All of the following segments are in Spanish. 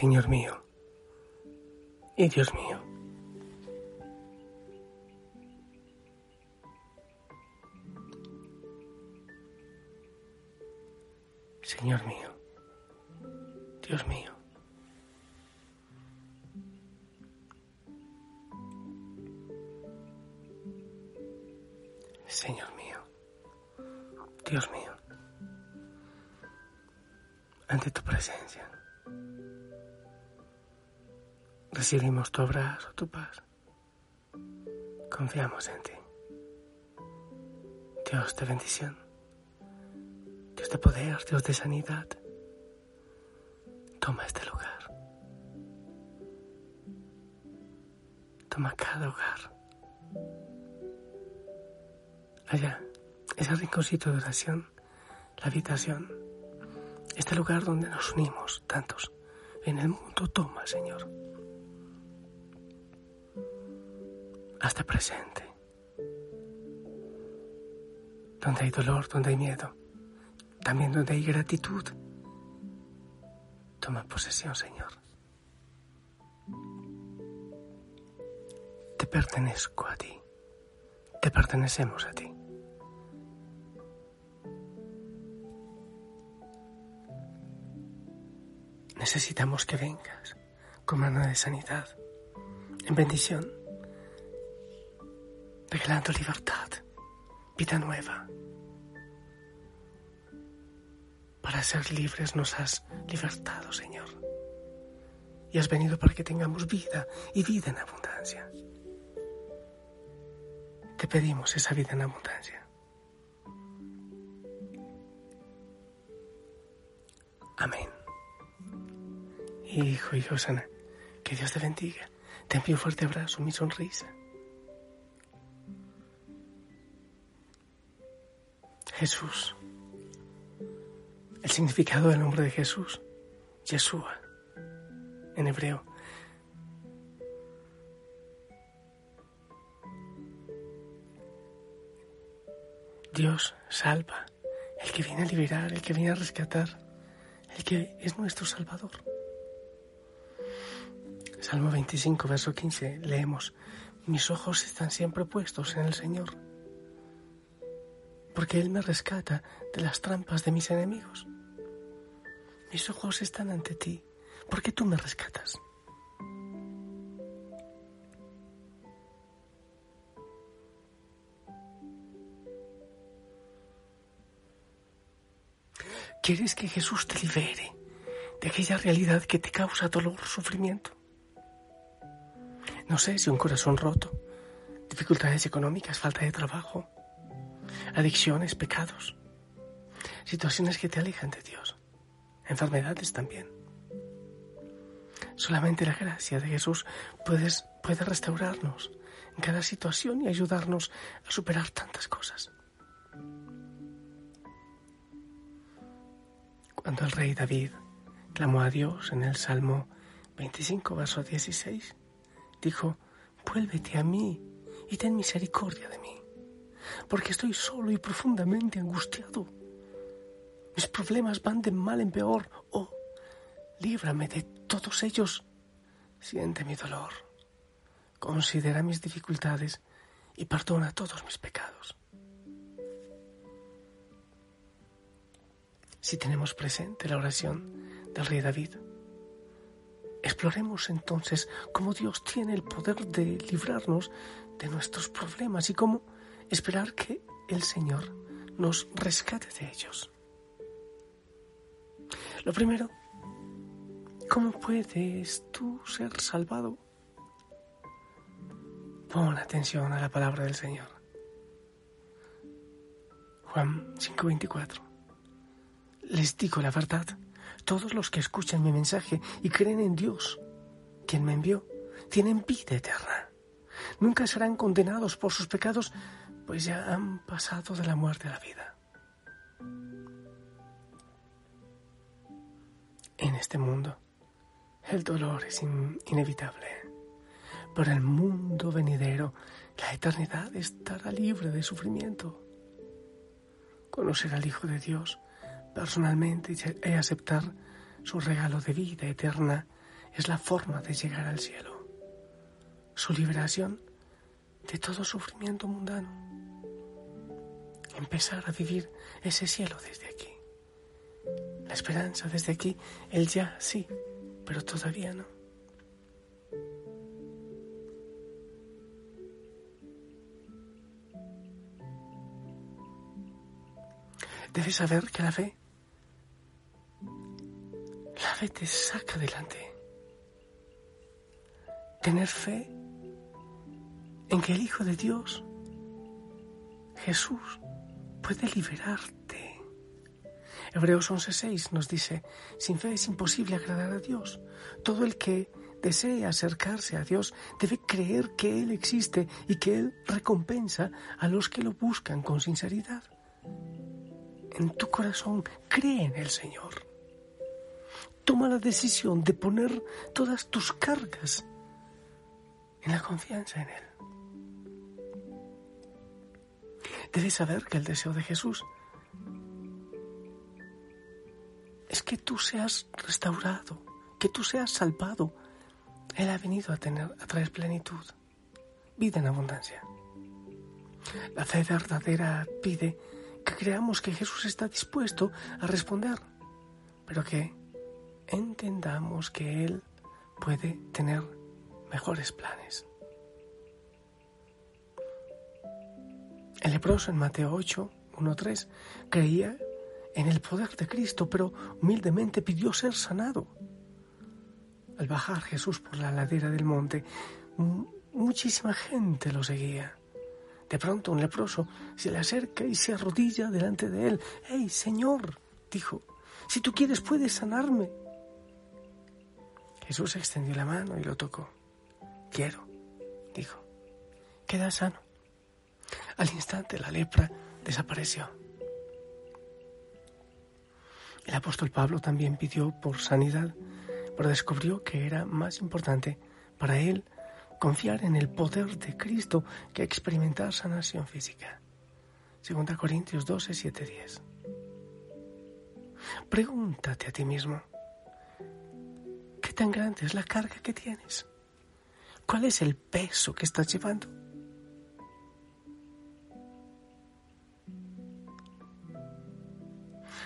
Señor mío y Dios mío. Señor mío, Dios mío. Señor mío, Dios mío, ante tu presencia recibimos tu abrazo, tu paz. Confiamos en ti. Dios de bendición, Dios de poder, Dios de sanidad. Toma este lugar. Toma cada hogar. Allá, ese rinconcito de oración, la habitación, este lugar donde nos unimos tantos en el mundo. Toma, Señor. Hasta presente. Donde hay dolor, donde hay miedo, también donde hay gratitud. Toma posesión, Señor. Te pertenezco a ti. Te pertenecemos a ti. Necesitamos que vengas con mano de sanidad, en bendición regalando libertad, vida nueva. Para ser libres nos has libertado, Señor. Y has venido para que tengamos vida y vida en abundancia. Te pedimos esa vida en abundancia. Amén. Hijo y Josana, que Dios te bendiga. Te envío un fuerte abrazo, mi sonrisa. Jesús. El significado del nombre de Jesús, Yeshua, en hebreo. Dios salva, el que viene a liberar, el que viene a rescatar, el que es nuestro Salvador. Salmo 25, verso 15, leemos, mis ojos están siempre puestos en el Señor porque Él me rescata de las trampas de mis enemigos. Mis ojos están ante ti, porque tú me rescatas. ¿Quieres que Jesús te libere de aquella realidad que te causa dolor, sufrimiento? No sé si un corazón roto, dificultades económicas, falta de trabajo, adicciones, pecados, situaciones que te alejan de Dios, enfermedades también. Solamente la gracia de Jesús puede restaurarnos en cada situación y ayudarnos a superar tantas cosas. Cuando el rey David clamó a Dios en el Salmo 25, verso 16, dijo, vuélvete a mí y ten misericordia de mí porque estoy solo y profundamente angustiado. Mis problemas van de mal en peor. Oh, líbrame de todos ellos. Siente mi dolor. Considera mis dificultades y perdona todos mis pecados. Si tenemos presente la oración del rey David, exploremos entonces cómo Dios tiene el poder de librarnos de nuestros problemas y cómo esperar que el Señor nos rescate de ellos. Lo primero, ¿cómo puedes tú ser salvado? Pon atención a la palabra del Señor. Juan 5:24. Les digo la verdad, todos los que escuchan mi mensaje y creen en Dios, quien me envió, tienen vida eterna. Nunca serán condenados por sus pecados, pues ya han pasado de la muerte a la vida. En este mundo, el dolor es inevitable. Pero el mundo venidero, la eternidad estará libre de sufrimiento. Conocer al Hijo de Dios personalmente y aceptar su regalo de vida eterna es la forma de llegar al cielo. Su liberación de todo sufrimiento mundano. Empezar a vivir ese cielo desde aquí. La esperanza desde aquí, el ya sí, pero todavía no. Debes saber que la fe, la fe te saca adelante. Tener fe en que el Hijo de Dios, Jesús, puede liberarte. Hebreos 11:6 nos dice, sin fe es imposible agradar a Dios. Todo el que desee acercarse a Dios debe creer que Él existe y que Él recompensa a los que lo buscan con sinceridad en tu corazón, cree en el Señor. Toma la decisión de poner todas tus cargas en la confianza en Él. Debes saber que el deseo de Jesús es que tú seas restaurado, que tú seas salvado. Él ha venido a, tener, a traer plenitud, vida en abundancia. La fe verdadera pide que creamos que Jesús está dispuesto a responder, pero que entendamos que Él puede tener mejores planes. El leproso en Mateo 8, 1, 3 creía en el poder de Cristo, pero humildemente pidió ser sanado. Al bajar Jesús por la ladera del monte, muchísima gente lo seguía. De pronto un leproso se le acerca y se arrodilla delante de él. ¡Hey, Señor! dijo, si tú quieres puedes sanarme. Jesús extendió la mano y lo tocó. Quiero, dijo. Queda sano. Al instante la lepra desapareció. El apóstol Pablo también pidió por sanidad, pero descubrió que era más importante para él confiar en el poder de Cristo que experimentar sanación física. 2 Corintios 12, 7, 10. Pregúntate a ti mismo, ¿qué tan grande es la carga que tienes? ¿Cuál es el peso que estás llevando?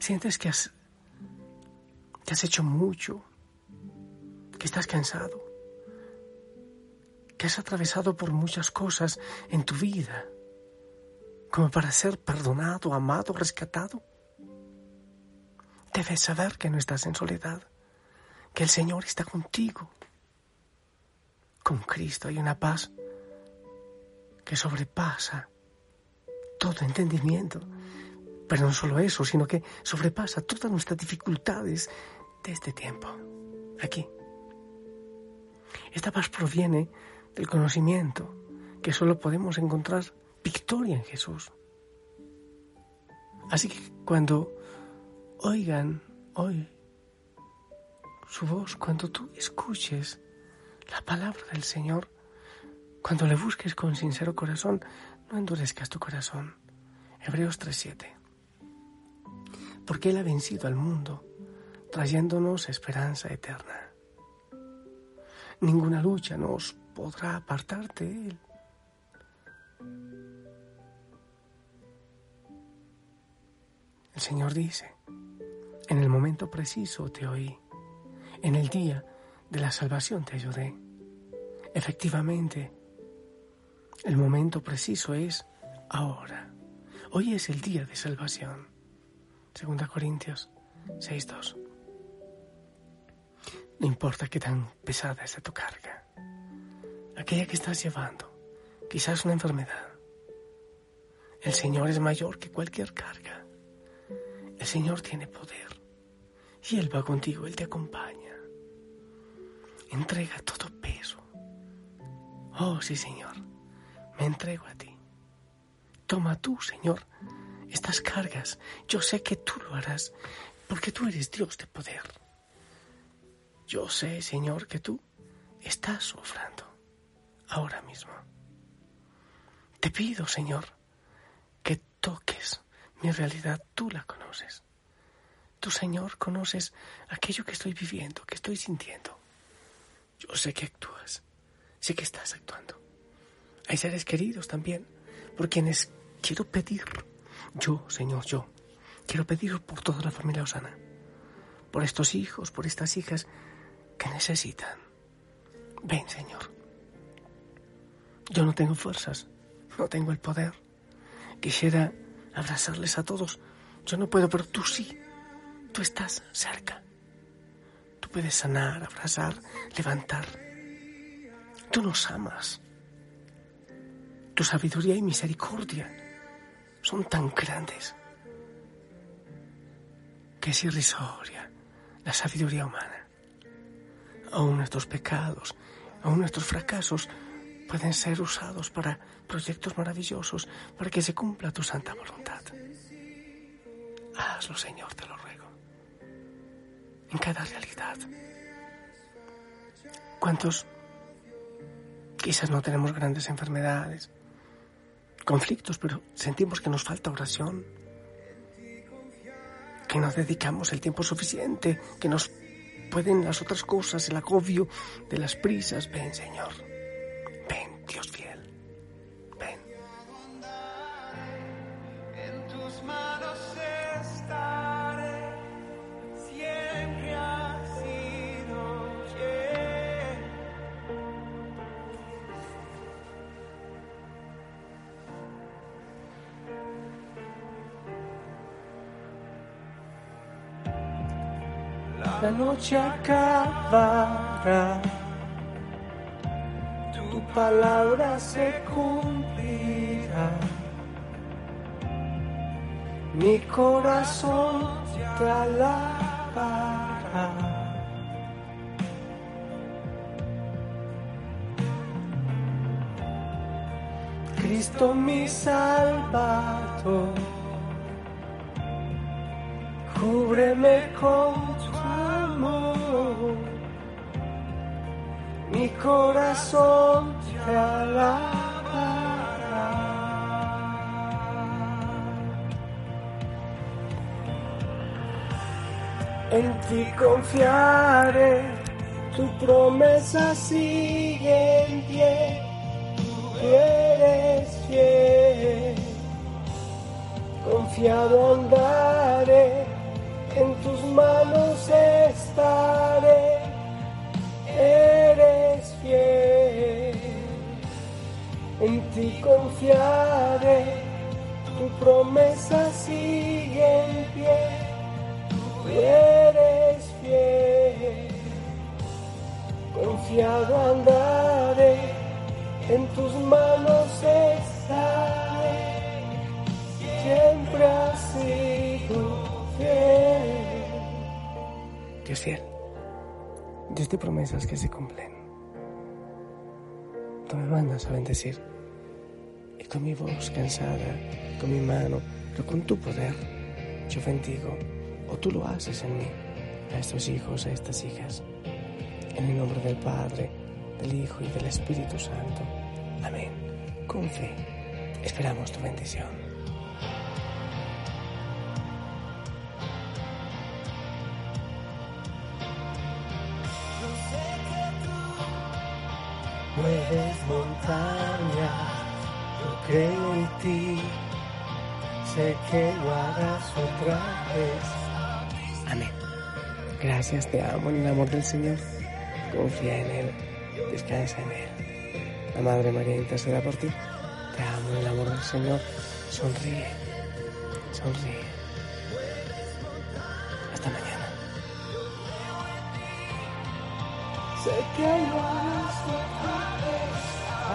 ¿Sientes que has, que has hecho mucho? ¿Que estás cansado? que has atravesado por muchas cosas en tu vida, como para ser perdonado, amado, rescatado. Debes saber que no estás en soledad, que el Señor está contigo. Con Cristo hay una paz que sobrepasa todo entendimiento. Pero no solo eso, sino que sobrepasa todas nuestras dificultades de este tiempo, aquí. Esta paz proviene del conocimiento que solo podemos encontrar victoria en Jesús. Así que cuando oigan hoy su voz, cuando tú escuches la palabra del Señor, cuando le busques con sincero corazón, no endurezcas tu corazón. Hebreos 3:7. Porque Él ha vencido al mundo, trayéndonos esperanza eterna. Ninguna lucha nos podrá apartarte de Él. El Señor dice, en el momento preciso te oí, en el día de la salvación te ayudé. Efectivamente, el momento preciso es ahora. Hoy es el día de salvación. Segunda Corintios 6.2. No importa qué tan pesada sea tu carga, aquella que estás llevando, quizás una enfermedad. El Señor es mayor que cualquier carga. El Señor tiene poder y Él va contigo, Él te acompaña. Entrega todo peso. Oh, sí, Señor, me entrego a ti. Toma tú, Señor, estas cargas. Yo sé que tú lo harás, porque tú eres Dios de poder. Yo sé, Señor, que tú estás sufriendo ahora mismo. Te pido, Señor, que toques mi realidad. Tú la conoces. Tú, Señor, conoces aquello que estoy viviendo, que estoy sintiendo. Yo sé que actúas, sé que estás actuando. Hay seres queridos también, por quienes quiero pedir, yo, Señor, yo, quiero pedir por toda la familia Osana, por estos hijos, por estas hijas que necesitan. Ven, Señor. Yo no tengo fuerzas, no tengo el poder. Quisiera abrazarles a todos. Yo no puedo, pero tú sí. Tú estás cerca. Tú puedes sanar, abrazar, levantar. Tú nos amas. Tu sabiduría y misericordia son tan grandes que es irrisoria la sabiduría humana aún nuestros pecados, aún nuestros fracasos pueden ser usados para proyectos maravillosos, para que se cumpla tu santa voluntad. Hazlo, Señor, te lo ruego. En cada realidad. ¿Cuántos quizás no tenemos grandes enfermedades, conflictos, pero sentimos que nos falta oración? Que no dedicamos el tiempo suficiente, que nos pueden las otras cosas, el agobio de las prisas. Ven, Señor. La noche acabará. Tu palabra se cumplirá. Mi corazón te alabará. Cristo mi Salvador. Cúbreme con mi corazón te alabará. En ti confiaré, tu promesa sigue en pie, tú eres fiel. Confiado andaré, en tus manos estaré, eres fiel. En ti confiaré, tu promesa sigue en pie, tú eres fiel. Confiado andaré, en tus manos estaré, Dios fiel, Dios de promesas que se cumplen. Tú me mandas a bendecir y con mi voz cansada, con mi mano, pero con tu poder, yo bendigo, o tú lo haces en mí, a estos hijos, a estas hijas. En el nombre del Padre, del Hijo y del Espíritu Santo. Amén. Con fe, esperamos tu bendición. Mueves montañas, yo creo en ti, sé que lo harás otra vez. Amén. Gracias, te amo en el amor del Señor. Confía en Él, descansa en Él. La Madre María interceda por ti. Te amo en el amor del Señor. Sonríe, Sonríe. Hasta mañana. Sé que lo.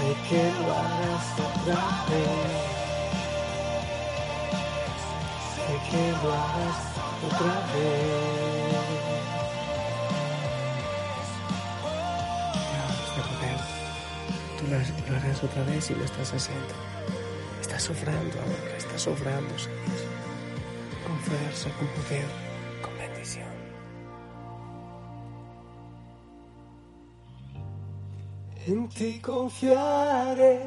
Sé que lo harás otra vez. Sé que lo harás otra vez. Poder. Tú lo, harás otra vez y lo estás haciendo. Estás sobrando ahora, estás sobrando, Señor. Con fuerza, con poder, con bendición. En ti confiaré,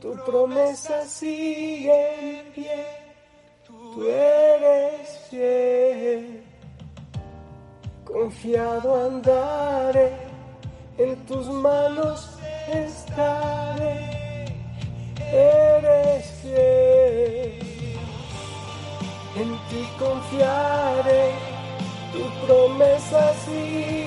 tu promesa sigue en pie, tú eres fiel. Confiado andaré, en tus manos estaré, eres fiel. En ti confiaré, tu promesa sigue